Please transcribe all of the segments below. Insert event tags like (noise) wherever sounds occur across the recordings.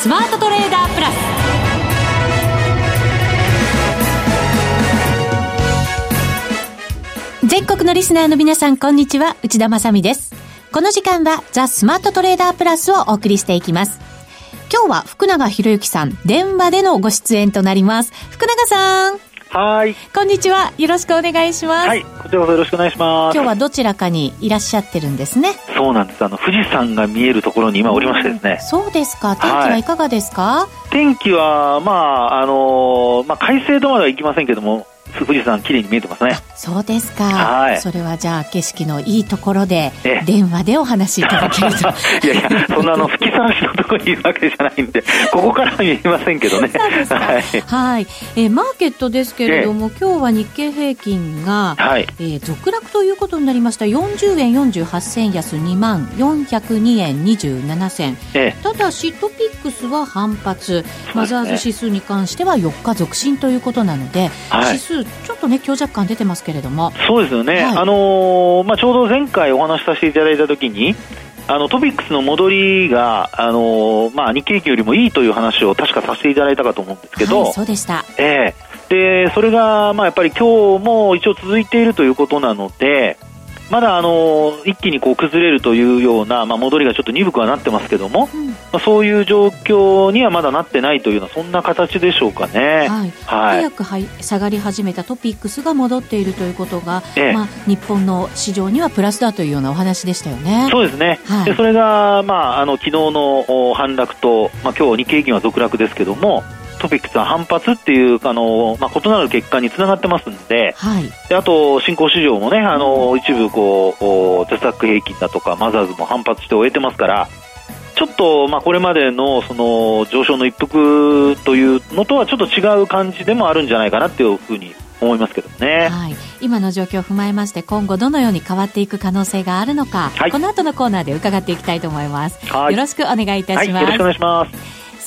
スマートトレーダープラス全国のリスナーの皆さん、こんにちは。内田まさです。この時間は、ザ・スマートトレーダープラスをお送りしていきます。今日は福永博之さん、電話でのご出演となります。福永さん。はい。こんにちは。よろしくお願いします。はい。こちらこそよろしくお願いします。今日はどちらかにいらっしゃってるんですね。そうなんです。あの、富士山が見えるところに今おりましてですね。そうですか。天気はいかがですか、はい、天気は、まあ、あのー、まあ、快晴とまでは行きませんけども、富士山綺麗に見えてますね。そうですか。はい。それはじゃあ景色のいいところで、電話でお話しいただけると。(laughs) いやいや、そんなあの、吹きさらしのところにいるわけじゃないんで、ここからは見えませんけどね。(laughs) はい。はい、えー、マーケットですけれども、えー、今日は日経平均が、はい。えー、続落ということになりました。40円48銭安2万402円27銭。えー、ただし、トピックスは反発。マザーズ指数に関しては4日続伸ということなので、はい、指数ちょっとね、強弱感出てますけれども。そうですよね。はい、あのー、まあ、ちょうど前回お話しさせていただいたときに、あのトピックスの戻りが、あのー、まあ、日経平均よりもいいという話を確かさせていただいたかと思うんですけど、はい、そうでした。ええー、で、それが、まあ、やっぱり今日も一応続いているということなので、まだあの一気にこう崩れるというような、まあ、戻りがちょっと鈍くはなってますけども、うん、まあ、そういう状況にはまだなってないというようなそんな形でしょうかね、はい。はい、早くはい下がり始めたトピックスが戻っているということが、ええ、まあ、日本の市場にはプラスだというようなお話でしたよね。そうですね、はい、でそれが、まあ、あの昨日の反落と、まあ、今日日経平均は続落ですけどもトピックスは反発っていうあの、まあ、異なる結果につながってますんで,はい、であと新興市場もねあの一部こうジャスタック平均だとかマザーズも反発して終えてますからちょっと、まあ、これまでのその上昇の一服というのとはちょっと違う感じでもあるんじゃないかなっていうふうに思いますけどね、はい、今の状況を踏まえまして今後どのように変わっていく可能性があるのか、はい、この後のコーナーで伺っていきたいと思います、よろしくお願いいたします、よろしくお願いします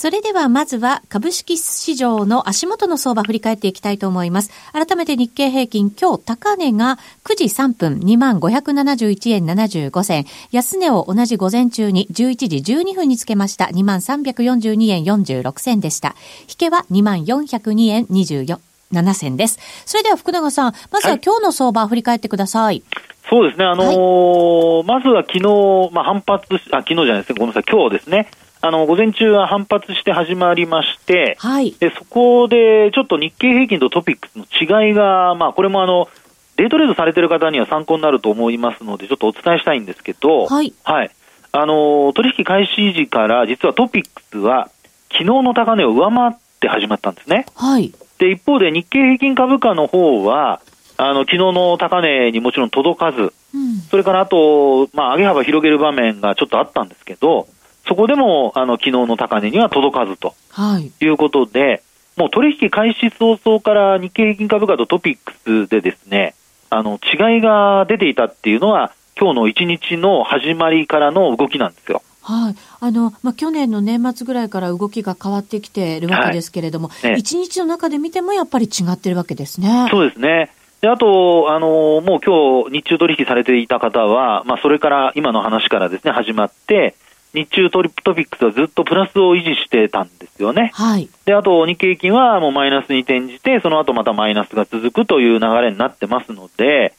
それではまずは株式市場の足元の相場振り返っていきたいと思います。改めて日経平均今日高値が9時3分2万571円75銭。安値を同じ午前中に11時12分につけました2万342円46銭でした。引けは2万402円24 7銭です。それでは福永さん、まずは今日の相場振り返ってください。はいそうですね、あのーはい、まずは昨日、まあ、反発あ、昨日じゃないですね、ごめんなさい、今日ですね、あの、午前中は反発して始まりまして、はい。で、そこで、ちょっと日経平均とトピックスの違いが、まあ、これもあの、デイトレードされてる方には参考になると思いますので、ちょっとお伝えしたいんですけど、はい。はい。あの、取引開始時から、実はトピックスは、昨日の高値を上回って始まったんですね。はい。で、一方で日経平均株価の方は、あの、昨日の高値にもちろん届かず、うん、それからあと、まあ、上げ幅広げる場面がちょっとあったんですけど、そこでも、あの、昨日の高値には届かずと。はい。いうことで、もう取引開始早々から日経平均株価とトピックスでですね、あの、違いが出ていたっていうのは、今日の一日の始まりからの動きなんですよ。はい。あの、まあ、去年の年末ぐらいから動きが変わってきているわけですけれども、はいね、一日の中で見てもやっぱり違ってるわけですね。そうですね。で、あと、あの、もう今日日中取引されていた方は、まあ、それから今の話からですね、始まって、日中トリトピックスはずっとプラスを維持してたんですよね。はい。で、あと日経平均はもうマイナスに転じて、その後またマイナスが続くという流れになってますので、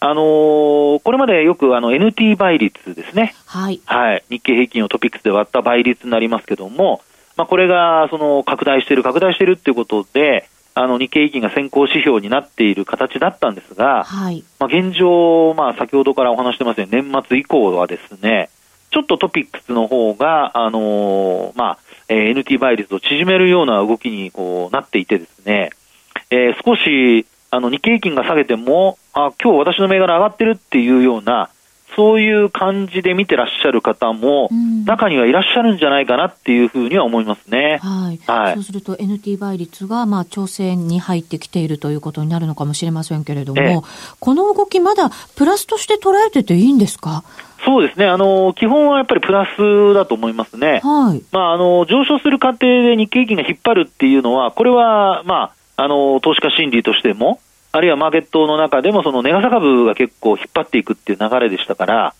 あのー、これまでよくあの NT 倍率ですね。はい。はい。日経平均をトピックスで割った倍率になりますけども、まあこれがその拡大している、拡大しているっていうことで、あの日経平均が先行指標になっている形だったんですが、はい。まあ現状、まあ先ほどからお話してますように年末以降はですね、ちょっとトピックスの方が、あのー、まあ、えー、NT 倍率を縮めるような動きにこうなっていてですね、えー、少し、あの、日経平均が下げても、あ、今日私の銘柄上がってるっていうような、そういう感じで見てらっしゃる方も、中にはいらっしゃるんじゃないかなっていうふうには思いますね。はい。はい、そうすると NT 倍率が、まあ、調整に入ってきているということになるのかもしれませんけれども、ええ、この動きまだプラスとして捉えてていいんですか？そうですね。あの、基本はやっぱりプラスだと思いますね。はい。まあ、あの、上昇する過程で日経平均が引っ張るっていうのは、これは、まあ、あの、投資家心理としても、あるいはマーケットの中でも、その値傘株が結構引っ張っていくっていう流れでしたから、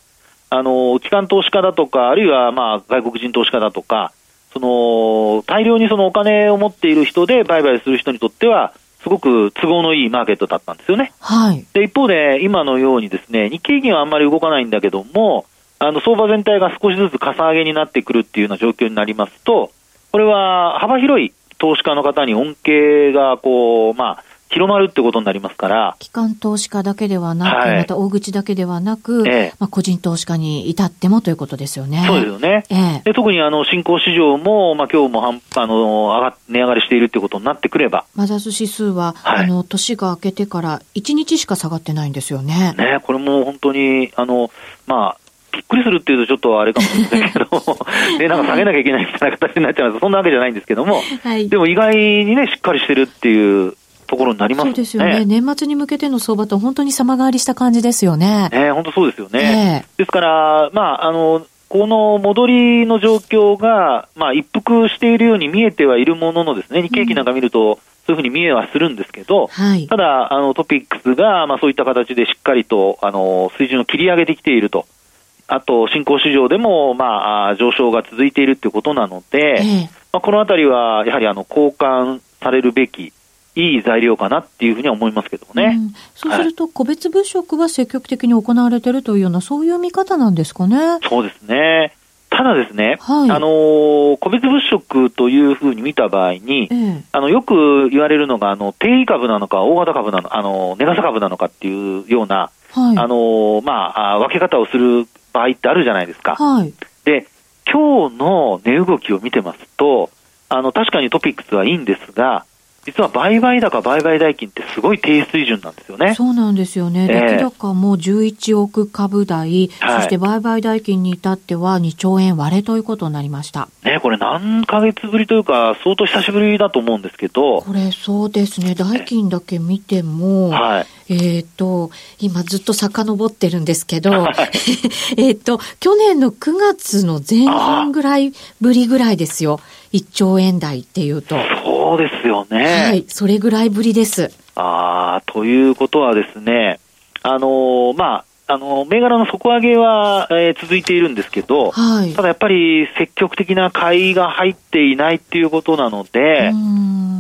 あの、機関投資家だとか、あるいは、まあ、外国人投資家だとか、その、大量にそのお金を持っている人で売買する人にとっては、すごく都合のいいマーケットだったんですよね。はい。で、一方で、今のようにですね、日経平均はあんまり動かないんだけども、あの、相場全体が少しずつかさ上げになってくるっていうような状況になりますと、これは幅広い投資家の方に恩恵が、こう、まあ、広まるってことになりますから。機関投資家だけではなく、はい、また大口だけではなく、ええ、まあ、個人投資家に至ってもということですよね。そうですよね。え、で特にあの新興市場も、まあ、今日もあの上が値上がりしているってことになってくれば。マザーズ指数は、はい、あの年が明けてから1日しか下がってないんですよね。ね、これも本当に、あの、まあ、びっくりするっていうとちょっとあれかもしれないけど、で、(laughs) なんか下げなきゃいけないみたいな形になっちゃいます。そんなわけじゃないんですけども、はい、でも意外にね、しっかりしてるっていうところになります、ね、そうですよね。年末に向けての相場と本当に様変わりした感じですよね。ね本当そうですよね。えー、ですから、まあ、あの、この戻りの状況が、まあ、一服しているように見えてはいるもののですね、日経平均なんか見ると、そういうふうに見えはするんですけど、はい、ただ、あの、トピックスが、まあ、そういった形でしっかりと、あの、水準を切り上げてきていると。あと、新興市場でも、まあ、上昇が続いているということなので、えー、まあ、このあたりは、やはり、あの、交換されるべき、いい材料かなっていうふうには思いますけどね。うん、そうすると、個別物色は積極的に行われているというような、そういう見方なんですかね？そうですね。ただですね、はい、あのー、個別物色というふうに見た場合に、ええ、あの、よく言われるのが、あの、定位株なのか、大型株なのか、あの、値傘株なのかっていうような、はい、あのー、まあ、分け方をする場合ってあるじゃないですか。はい、で、今日の値動きを見てますと、あの、確かにトピックスはいいんですが、実は売買高、売買代金ってすごい低水準なんですよね。そうなんですよね。出来高も11億株台、はい、そして売買代金に至っては2兆円割れということになりました。ね、これ何ヶ月ぶりというか、相当久しぶりだと思うんですけど。これそうですね、代金だけ見ても、はい、えっ、ー、と、今ずっと遡ってるんですけど、はい、(laughs) えっと、去年の9月の前半ぐらいぶりぐらいですよ。1兆円台っていうと。そうですよね。はい、それぐらいぶりです。ああ、ということはですね、あのー、まあ、あの、銘柄の底上げは、えー、続いているんですけど、はい、ただやっぱり積極的な買いが入っていないっていうことなので、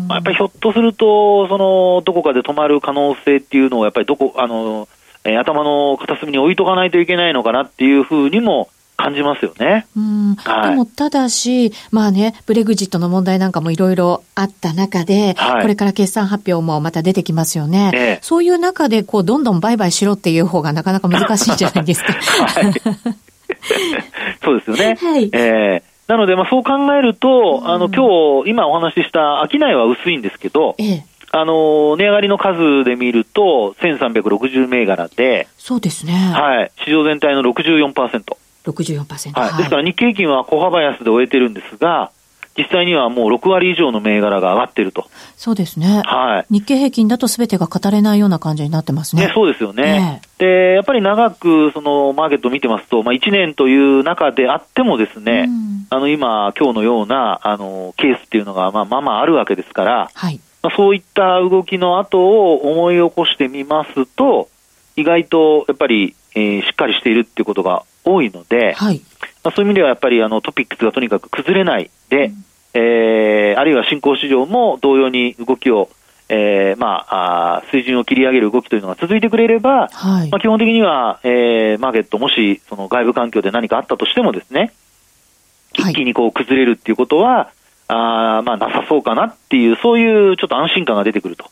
まあ、やっぱりひょっとすると、その、どこかで止まる可能性っていうのを、やっぱりどこ、あの、えー、頭の片隅に置いとかないといけないのかなっていうふうにも感じますよね。うん。はい、でも、ただし、まあね、ブレグジットの問題なんかもいろいろあった中で、はい、これから決算発表もまた出てきますよね。ええ、そういう中で、こう、どんどん売買しろっていう方がなかなか難しいじゃないですか。はい、(laughs) そうですよね。はい。えーなので、まあ、そう考えると、あの、今日、今お話しした商いは薄いんですけど、ええ、あの、値上がりの数で見ると、1360銘柄で、そうですね。はい。市場全体の64%。64%。はい。ですから日経平均は小幅安で終えてるんですが、実際にはもう6割以上の銘柄が上がっていると。そうですね。はい。日経平均だと全てが語れないような感じになってますね。ねそうですよね。で、やっぱり長くそのマーケットを見てますと、まあ1年という中であってもですね、うん、あの今、今日のようなあのケースっていうのがまあまあまああるわけですから、はい。まあ、そういった動きの後を思い起こしてみますと、意外とやっぱり、えー、しっかりしているっていうことが多いので、はい、まあ、そういう意味ではやっぱりあのトピックスがとにかく崩れないで、うん、えー、あるいは新興市場も同様に動きを、えー、まあ、あ水準を切り上げる動きというのが続いてくれれば、はい、まあ、基本的には、えー、マーケットもしその外部環境で何かあったとしてもですね、一気にこう崩れるっていうことは、あまあ、なさそうかなっていう、そういうちょっと安心感が出てくると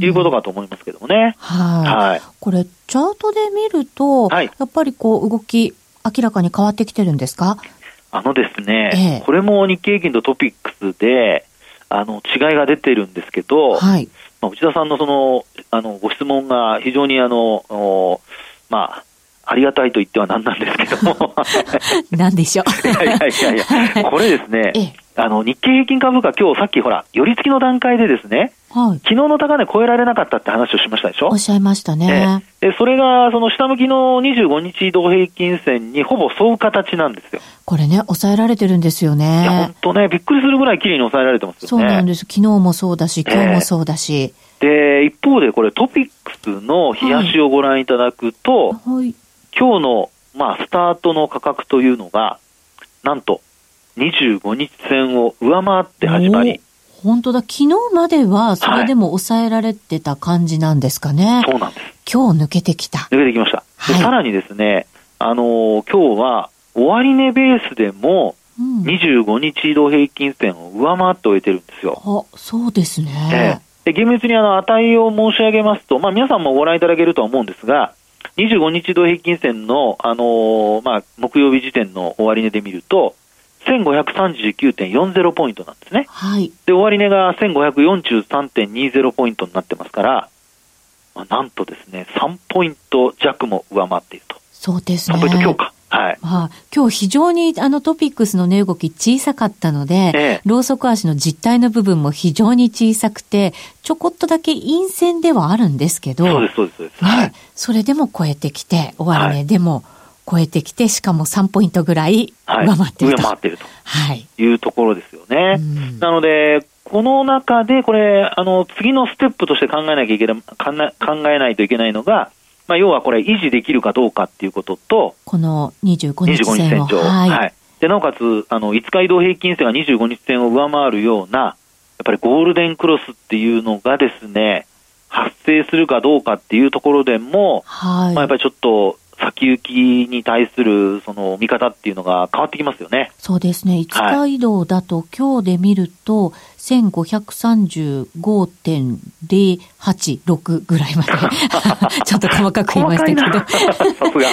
いうことかと思いますけどもね。はい。はい、これ、チャートで見ると、はい、やっぱりこう、動き、明らかに変わってきてるんですか？あのですね、ええ、これも日経平均とトピックスで、あの、違いが出てるんですけど、はい。まあ、内田さんのその、あの、ご質問が非常にあの、まあ、ありがたいと言ってはなんなんですけども。(laughs) なんでしょう？いやいやいやいや、これですね、(laughs) あの、日経平均株価今日さっきほら、寄り付きの段階でですね、はい、昨日の高値超えられなかったって話をしましたでしょ？おっしゃいましたね。えでそれが、その下向きの25日移動平均線にほぼ沿う形なんですよ。これね、抑えられてるんですよね。いや、本当ね、びっくりするぐらい綺麗に抑えられてますよね。そうなんです。昨日もそうだし、今日もそうだし。えー、で、一方でこれトピックスの冷やしをご覧いただくと、はい、今日の、まあ、スタートの価格というのが、なんと、25日線を上回って始まり、本当だ、昨日まではそれでも抑えられてた感じなんですかね。はい、そうなんです。今日抜けてきた。抜けてきました。はい、さらにですね、あのー、今日は終値ベースでも、25日移動平均線を上回って終えてるんですよ。あ、そうですね。えー、で厳密にあの値を申し上げますと、まあ、皆さんもご覧いただけるとは思うんですが、25日移動平均線の、あのー、まあ、木曜日時点の終値で見ると、1539.40ポイントなんですね。はい。で、終値が1543.20ポイントになってますから、まあ、なんとですね、3ポイント弱も上回っていると。そうですね。3ポイント強化。はい。まあ、今日非常にあのトピックスの値動き小さかったので、ええ、ローソク足の実体の部分も非常に小さくて、ちょこっとだけ陰線ではあるんですけど、そうです、そうです、そうです。はい。それでも超えてきて、終値でも、はい超えてきて、しかも3ポイントぐらい上回っていると。はい、上回っていると。はい。いうところですよね。なので、この中で、これ、あの、次のステップとして考えなきゃいけない、考えないといけないのが、まあ、要はこれ、維持できるかどうかっていうことと、この25日線25日線上。はい。はい、で、なおかつ、あの、5日移動平均線が25日線を上回るような、やっぱりゴールデンクロスっていうのがですね、発生するかどうかっていうところでも、はい、まあ、やっぱりちょっと先行きに対するその見方っていうのが変わってきますよね。そうですね。5日移動だと、今日で見ると、1535.086ぐらいまで (laughs) ちょっと細かく言いましたけど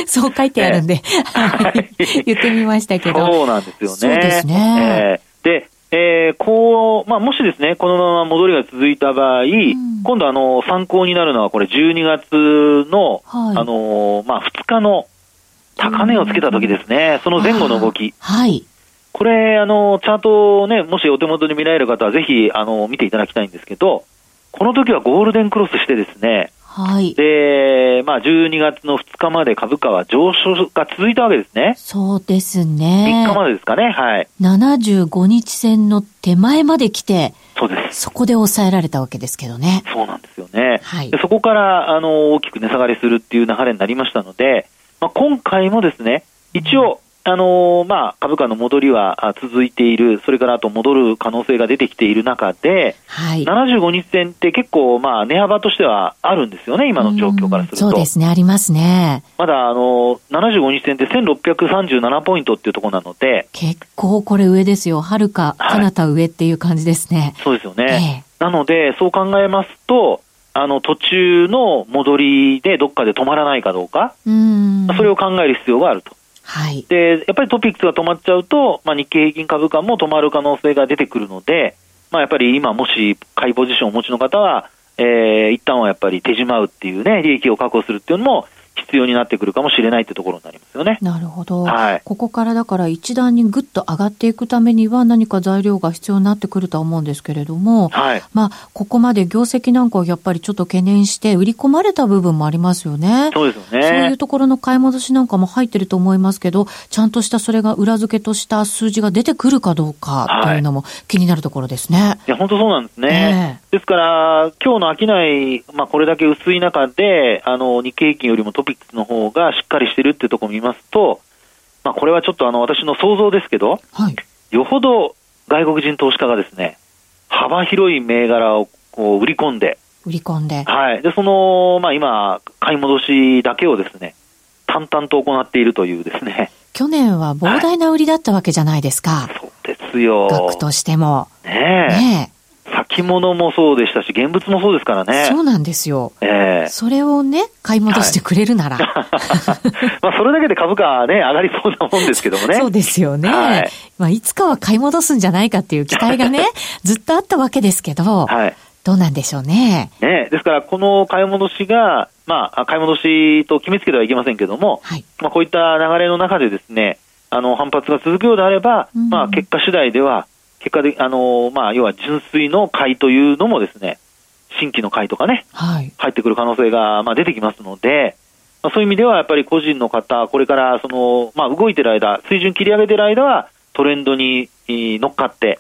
(laughs) そう書いてあるんで、はい、(laughs) 言ってみましたけど。そうなんですよね。そうですね。えー、で、えー、こう、まあ、もしですね、このまま戻りが続いた場合、うん、今度あの、参考になるのはこれ12月の、はい、あの、まあ、2日の高値をつけた時ですね、うん、その前後の動き。はい。これ、あの、チャートをね、もしお手元に見られる方はぜひ、あの、見ていただきたいんですけど、この時はゴールデンクロスしてですね、はい。で、まあ、12月の2日まで株価は上昇が続いたわけですね。そうですね。3日までですかね、はい。75日線の手前まで来て、そうです。そこで抑えられたわけですけどね。そうなんですよね。はい。そこから、あの、大きく値下がりするっていう流れになりましたので、まあ、今回もですね、一応、あのー、まあ、株価の戻りは続いている、それからあと戻る可能性が出てきている中で、はい、75日線って結構、まあ、値幅としてはあるんですよね、今の状況からすると。そうですね、ありますね。まだ、あのー、75日線って1637ポイントっていうところなので、結構これ上ですよ。はるか、彼方上っていう感じですね。そうですよね。えー、なので、そう考えますと、あの、途中の戻りでどっかで止まらないかどうか、うんそれを考える必要があると。はい。で、やっぱりトピックスが止まっちゃうと、まあ、日経平均株価も止まる可能性が出てくるので、まあ、やっぱり今もし買いポジションをお持ちの方は、えー、一旦はやっぱり手締まうっていうね、利益を確保するっていうのも、必要になってくるかもしれないってところになりますよね。なるほど。はい。ここからだから一段にぐっと上がっていくためには何か材料が必要になってくるとは思うんですけれども、はい。まあ、ここまで業績なんかをやっぱりちょっと懸念して売り込まれた部分もありますよね。そうですよね。そういうところの買い戻しなんかも入ってると思いますけど、ちゃんとしたそれが裏付けとした数字が出てくるかどうかというのも気になるところですね。はい、いや、本当そうなんですね。えー、ですから、今日の商い、まあ、これだけ薄い中で、あの、日経平均よりもトピックスの方がしっかりしてるっていうところを見ますと、まあ、これはちょっとあの私の想像ですけど、はい、よほど外国人投資家がですね、幅広い銘柄をこう売り込んで、売り込んで。はい。で、その、まあ今、買い戻しだけをですね、淡々と行っているというですね。去年は膨大な売りだったわけじゃないですか。はい、そうですよ。額としても。ねえ。ねえ。先物もそうでしたし、現物もそうですからね。そうなんですよ。ええー、それをね、買い戻してくれるなら。はい、(laughs) まあ、それだけで株価ね、上がりそうなもんですけどもね。そうですよね。はい。まあ、いつかは買い戻すんじゃないかっていう期待がね、(laughs) ずっとあったわけですけど、はい。どうなんでしょうね。ね、ですから、この買い戻しが、まあ、買い戻しと決めつけてはいけませんけども、はい。まあ、こういった流れの中でですね、あの、反発が続くようであれば、うんまあ、結果次第では、結果で、あの、まあ、要は純粋の買いというのもですね、新規の買いとかね、はい。入ってくる可能性が、まあ、出てきますので、まあ、そういう意味ではやっぱり個人の方、これからその、まあ、動いてる間、水準切り上げてる間はトレンドにえー乗っかって、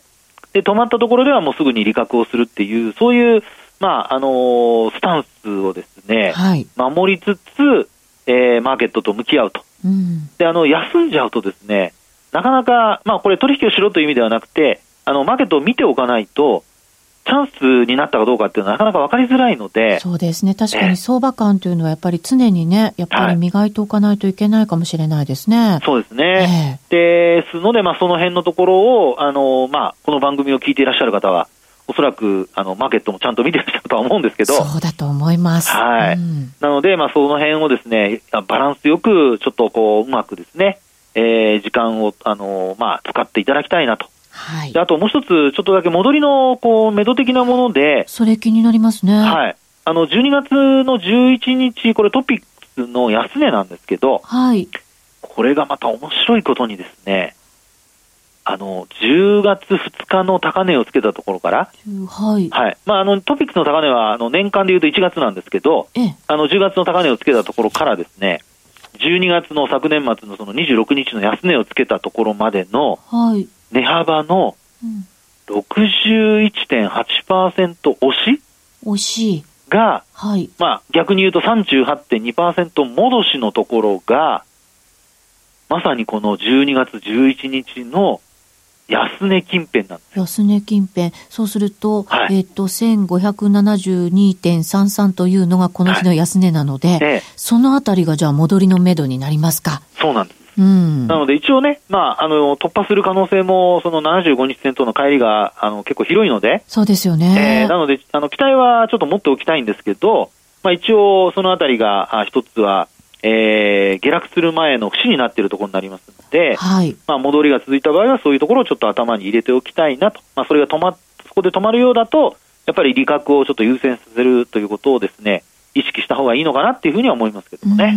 で、止まったところではもうすぐに利確をするっていう、そういう、まあ、あのースタンスをですね、はい。守りつつ、えーマーケットと向き合うと。うん。で、あの、休んじゃうとですね、なかなか、まあ、これ取引をしろという意味ではなくて、あの、マーケットを見ておかないと、チャンスになったかどうかっていうのはなかなか分かりづらいので、そうですね。確かええに相場感というのはやっぱり常にね、やっぱり磨いておかないといけないかもしれないですね。そうですね。ですので、まあ、その辺のところを、あの、まあ、この番組を聞いていらっしゃる方は、おそらく、あの、マーケットもちゃんと見てらっしゃるとは思うんですけど、そうだと思います。はいうんなので、まあ、その辺をですね、バランスよく、ちょっとこう、うまくですね、えー時間を、あの、まあ、使っていただきたいなと。はいで。あともう一つ、ちょっとだけ戻りの、こう、目処的なもので、それ気になりますね。はい。あの、12月の11日、これトピックスの安値なんですけど、はい。これがまた面白いことにですね、あの、10月2日の高値をつけたところから、はい。はい。まあ、あの、トピックスの高値は、あの、年間で言うと1月なんですけど、ええ。あの、10月の高値をつけたところからですね、12月の昨年末のその26日の安値をつけたところまでのはい。値幅のうん61.8%押し惜しい。が、はい。まあ、逆に言うと38.2%戻しのところが、まさにこの12月11日の安値近辺なんです。安値近辺。そうすると、はいえっと、1572.33というのがこの日の安値なので、ええ、そのあたりがじゃあ戻りの目処になりますか。そうなんです。うん。なので一応ね、まあ、あの、突破する可能性も、その75日線との乖離が、あの、結構広いので、そうですよえね。ーなので、あの、期待はちょっと持っておきたいんですけど、まあ一応、そのあたりが、あ一つは、えー下落する前の節になっているところになりますので、はい。まあ戻りが続いた場合はそういうところをちょっと頭に入れておきたいなと。まあそれが止まっ、そこで止まるようだと、やっぱり利確をちょっと優先させるということをですね、意識した方がいいのかなっていうふうには思いますけどもね。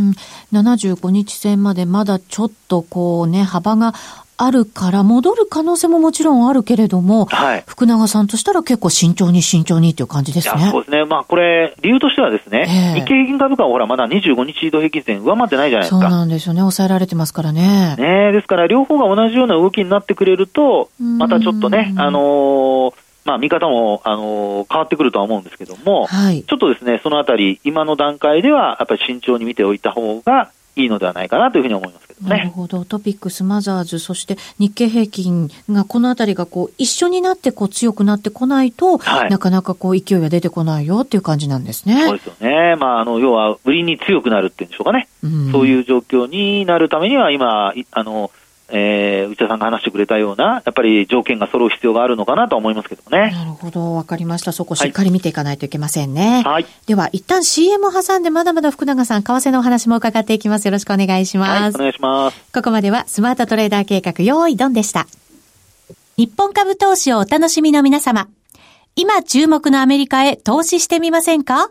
うん、75日線までまだちょっとこうね、幅があるから、戻る可能性ももちろんあるけれども、はい。福永さんとしたら結構慎重に慎重にっていう感じですね。そうですね。まあこれ、理由としてはですね、ええ日経平均株価はほらまだ25日移動平均線上回ってないじゃないですそうか。なんですよね。抑えられてますからね。ねえですから両方が同じような動きになってくれると、うんまたちょっとね、あのーまあ見方も、あのー変わってくるとは思うんですけども、はい。ちょっとですね、そのあたり、今の段階では、やっぱり慎重に見ておいた方がいいのではないかなというふうに思いますけどなるね。ほど。トピックス、マザーズ、そして日経平均がこのあたりがこう一緒になってこう強くなってこないと、はいなかなかこう勢いが出てこないよっていう感じなんですね。そうですよね。まあ、あの、要は、売りに強くなるっていうんでしょうかね。うんそういう状況になるためには、今、いあの、えー内田さんが話してくれたような、やっぱり条件が揃う必要があるのかなとは思いますけどもね。なるほど。わかりました。そこしっかり見ていかないといけませんね。はい。では、一旦 CM を挟んでまだまだ福永さん、為替のお話も伺っていきます。よろしくお願いしはい、ます。お願いします。ここまではスマートトレーダー計画、用意ドンでした。日本株投資をお楽しみの皆様。今注目のアメリカへ投資してみませんか？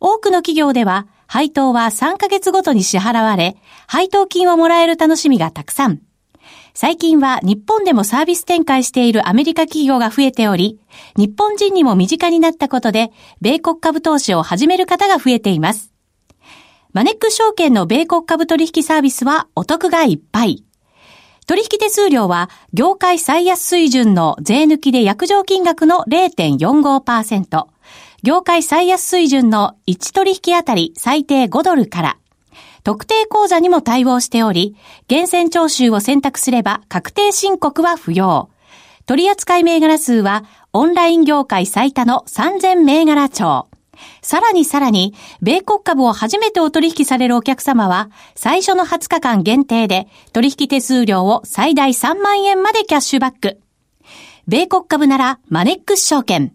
多くの企業では、配当は3ヶ月ごとに支払われ、配当金をもらえる楽しみがたくさん。最近は日本でもサービス展開しているアメリカ企業が増えており、日本人にも身近になったことで、米国株投資を始める方が増えています。マネック証券の米国株取引サービスはお得がいっぱい。取引手数料は業界最安水準の税抜きで約定金額の0.45%。業界最安水準の1取引あたり最低5ドルから。特定口座にも対応しており、厳選徴収を選択すれば確定申告は不要。取扱銘柄数はオンライン業界最多の3000銘柄帳。さらにさらに、米国株を初めてお取引されるお客様は、最初の20日間限定で、取引手数料を最大3万円までキャッシュバック。米国株なら、マネックス証券。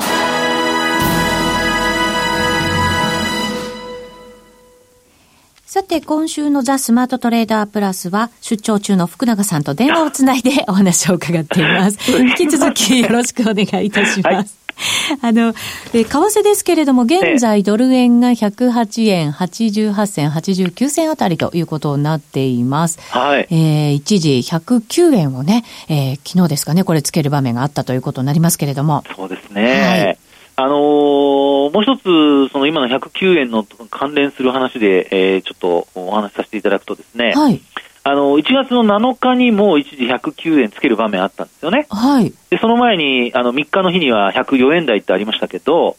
て、今週のザ・スマートトレーダープラスは、出張中の福永さんと電話をつないでお話を伺っています。引き続きよろしくお願いいたします。はい (laughs) あの、為替ですけれども、現在ドル円が108円88銭、89銭あたりということになっています。はい。えー、一時109円をね、えー、昨日ですかね、これつける場面があったということになりますけれども。そうですね。はいあのー、もう一つ、その今の109円の関連する話で、えー、ちょっとお話しさせていただくとですね、はい、あの、1月の7日にも一時109円つける場面あったんですよね。はい。で、その前に、あの、3日の日には104円台ってありましたけど、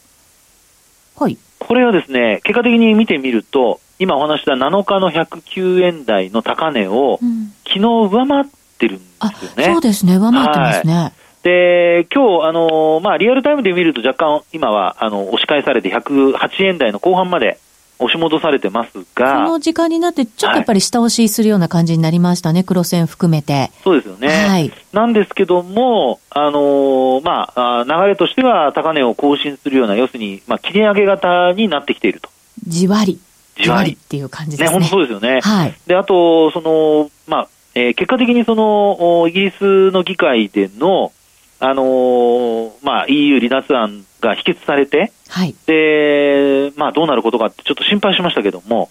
はい。これはですね、結果的に見てみると、今お話した7日の109円台の高値を、うん、昨日上回ってるんですよね。そうですね、上回ってますね。はいで、今日、あのまあ、リアルタイムで見ると若干今は、あの、押し返されて108円台の後半まで押し戻されてますが。この時間になって、ちょっとやっぱり下押しするような感じになりましたね、はい、黒線含めて。そうですよね。はい。なんですけども、あのまあ、流れとしては高値を更新するような、要するに、まあ、切り上げ型になってきていると。じわり。じわり。っていう感じですね。ね、本当そうですよね。はい。で、あと、その、まあ、えー、結果的にその、イギリスの議会での、あのー、まあ、EU 離脱案が否決されて、はい、で、まあ、どうなることかってちょっと心配しましたけども、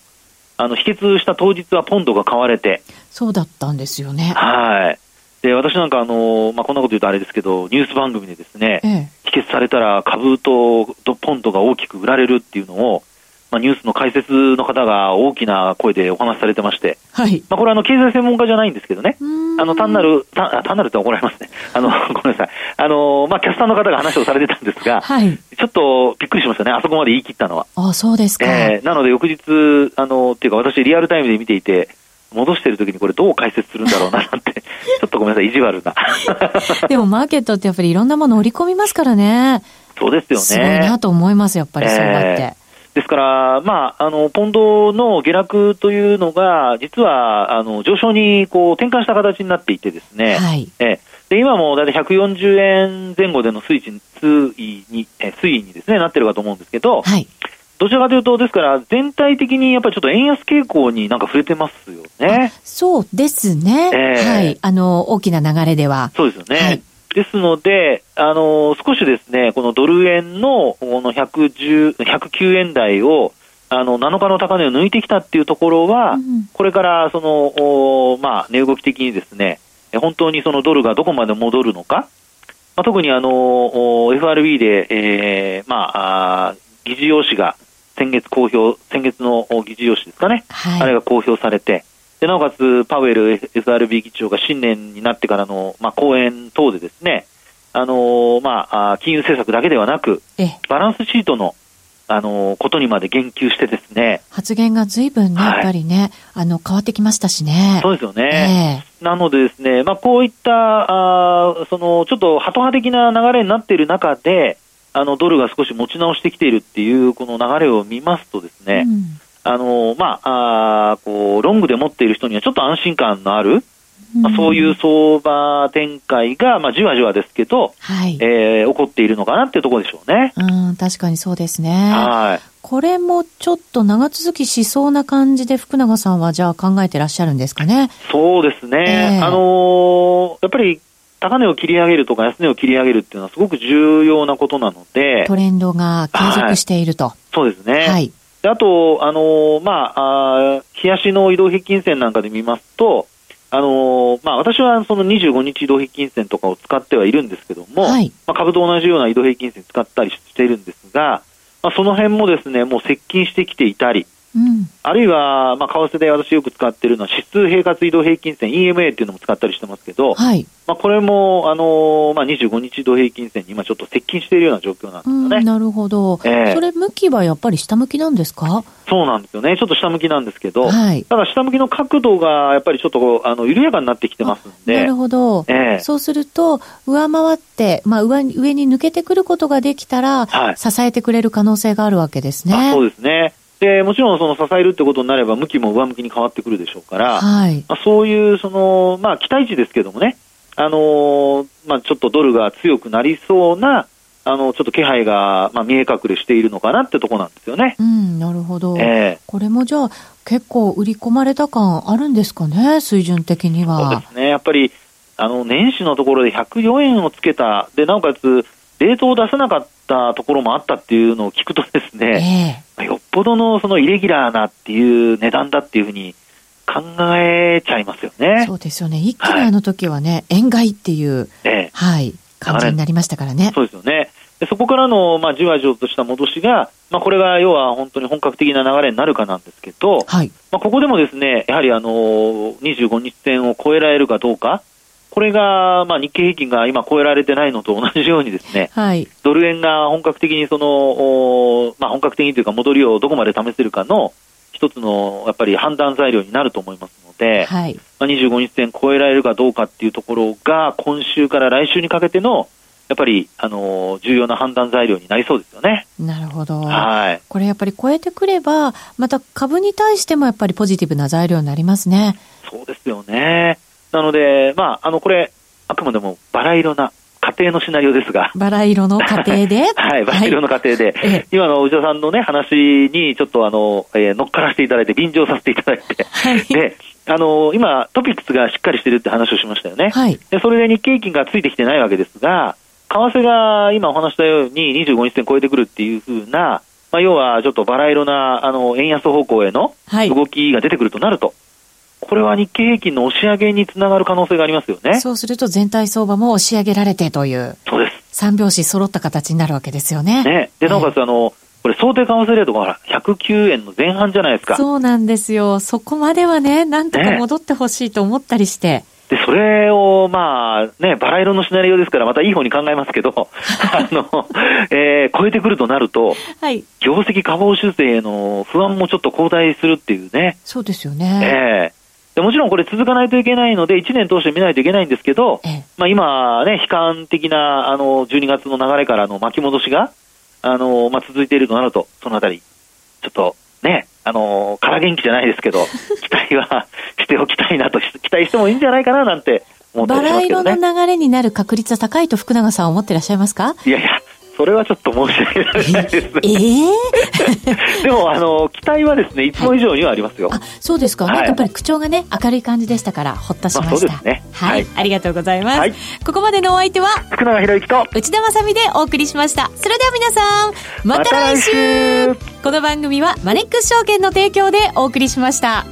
あの、否決した当日はポンドが買われて。そうだったんですよね。はい。で、私なんかあの、まあ、こんなこと言うとあれですけど、ニュース番組でですね、ええ、否決されたら株とポンドが大きく売られるっていうのを、まあ、ニュースの解説の方が大きな声でお話しされてまして、はい。まあ、これはあの、経済専門家じゃないんですけどね、あの、単なる、単なるって怒られますね。(laughs) あの、(laughs) ごめんなさい。あの、まあ、キャスターの方が話をされてたんですが、はい。ちょっとびっくりしましたね、あそこまで言い切ったのは。あそうですか。えー、なので翌日、あの、っていうか私リアルタイムで見ていて、戻してるときにこれどう解説するんだろうななんて、(laughs) ちょっとごめんなさい、意地悪な。でもマーケットってやっぱりいろんなもの売り込みますからね。そうですよね。すごいなと思います、やっぱりそうやって。えーですから、まあ、あの、ポンドの下落というのが、実は、あの、上昇に、こう、転換した形になっていてですね。はい。えで、今もだいたい140円前後での推移推移に、え推移にですね、なってるかと思うんですけど、はい。どちらかというと、ですから、全体的にやっぱりちょっと円安傾向になんか触れてますよね。そうですね。えー、はい。あの、大きな流れでは。そうですよね。はいですので、あの少しですね、このドル円のこの110 109円台を、あの7日の高値を抜いてきたっていうところは、うん、これからその、まあ、値動き的にですね、本当にそのドルがどこまで戻るのか、まあ、特にあの FRB で、えー、まあ、あ議事要旨が先月公表、先月の議事要旨ですかね、はい、あれが公表されて、でなおかつ、パウエル FRB 議長が新年になってからの、まあ、講演等でですね、あのー、まあ、金融政策だけではなく、バランスシートの、あのー、ことにまで言及してですね。発言が随分ね、やっぱりね、あの、変わってきましたしね。そうですよね。えー、なのでですね、まあ、こういった、あその、ちょっとハト派的な流れになっている中で、あの、ドルが少し持ち直してきているっていう、この流れを見ますとですね、うんあのまあ、あこうロングで持っている人にはちょっと安心感のある、まあ、そういう相場展開が、まあ、じわじわですけど、はいえー、起こっているのかなっていうところでしょうね。うん、確かにそうですね。はい。これもちょっと長続きしそうな感じで福永さんはじゃあ考えてらっしゃるんですかね？そうですね。えー、あのー、やっぱり高値を切り上げるとか安値を切り上げるっていうのはすごく重要なことなので。トレンドが継続していると。はい、そうですね。はい。であと、あのー、まあ、あ日足の移動平均線なんかで見ますと、あのー、まあ、私はその25日移動平均線とかを使ってはいるんですけども、はい、まあ、株と同じような移動平均線使ったりしているんですが、まあ、その辺もですね、もう接近してきていたり、うん、あるいは、まあ、為替で私よく使っているのは、指数平滑移動平均線、EMA っていうのも使ったりしてますけど、はい、まあ、これも、あのー、まあ、25日移動平均線に今ちょっと接近しているような状況なんですよね。なるほど、えー、それ、向きはやっぱり下向きなんですか？そうなんですよね。ちょっと下向きなんですけど、はい、ただ下向きの角度がやっぱりちょっとあの緩やかになってきてますんで。なるほど。えー、そうすると、上回って、まあ上、上に抜けてくることができたら、はい、支えてくれる可能性があるわけですね。そうですね。で、もちろんその支えるってことになれば、向きも上向きに変わってくるでしょうから、はい、まあ、そういう、その、まあ、期待値ですけどもね、あのー、まあ、ちょっとドルが強くなりそうな、あの、ちょっと気配が、まあ、見え隠れしているのかなってとこなんですよね。うん、なるほど。えー、これもじゃあ、結構売り込まれた感あるんですかね、水準的には。そうですね。やっぱり、あの、年始のところで104円をつけた、で、なおかつ、冷凍を出せなかったところもあったっていうのを聞くとですね、えー、よっぽどのそのイレギュラーなっていう値段だっていうふうに考えちゃいますよね。そうですよね。一気にあの時はね、はい、円買いっていう、えー、はい、感じになりましたからね。そうですよね。でそこからの、まあ、じわじわとした戻しが、まあ、これが要は本当に本格的な流れになるかなんですけど、はい、まあ、ここでもですね、やはりあの25日線を超えられるかどうか、これが、まあ、日経平均が今超えられてないのと同じようにですね、はい、ドル円が本格的にその、まあ、本格的にというか戻りをどこまで試せるかの一つのやっぱり判断材料になると思いますので、はい、まあ、25日線超えられるかどうかっていうところが今週から来週にかけてのやっぱり、あの重要な判断材料になりそうですよね。なるほど。はい。これやっぱり超えてくれば、また株に対してもやっぱりポジティブな材料になりますね。そうですよね。なので、まあ、あの、これ、あくまでもバラ色な家庭のシナリオですが。バラ色の家庭で？(laughs) はい、バラ色の家庭で。はい、今の内田さんのね、話にちょっとあの、えー、乗っからせていただいて、便乗させていただいて。はい、で、あの、今、トピックスがしっかりしてるって話をしましたよね。はい。で、それで日経平均がついてきてないわけですが、為替が今お話したように25日線超えてくるっていうふうな、まあ、要はちょっとバラ色な、あの、円安方向への動きが出てくるとなると、これは日経平均の押し上げにつながる可能性がありますよね。そうすると全体相場も押し上げられてという。そうです。三拍子揃った形になるわけですよね。ね。で、なおかつ、あの、これ想定為替レートが109円の前半じゃないですか。そうなんですよ。そこまではね、なんとか戻ってほしいと思ったりして。で、それを、まあ、ね、バラ色のシナリオですから、またいい方に考えますけど、(laughs) あの、えー、超えてくるとなると、はい。業績下方修正への不安もちょっと後退するっていうね。そうですよね。ええーでもちろんこれ続かないといけないので、1年通して見ないといけないんですけど、まあ、今ね、悲観的なあの12月の流れからの巻き戻しが、あのまあ、続いているとなると、そのあたり、ちょっとね、あの空元気じゃないですけど、(laughs) 期待はしておきたいなと、期待してもいいんじゃないかななんて思ってますけど、ね、バラ色の流れになる確率は高いと福永さんは思ってらっしゃいますか？いやいや、それはちょっと申し訳ないですね。えー、(laughs) でも、あの、期待はですね、いつも以上にはありますよ。あ、そうですか。はい、なんかやっぱり口調がね、明るい感じでしたから、ほっとしました。まあ、そうですね、はい。はい。ありがとうございます。はい、ここまでのお相手は、福永博之と、内田まさみでお送りしました。それでは皆さん、また来週ま、この番組は、マネックス証券の提供でお送りしました。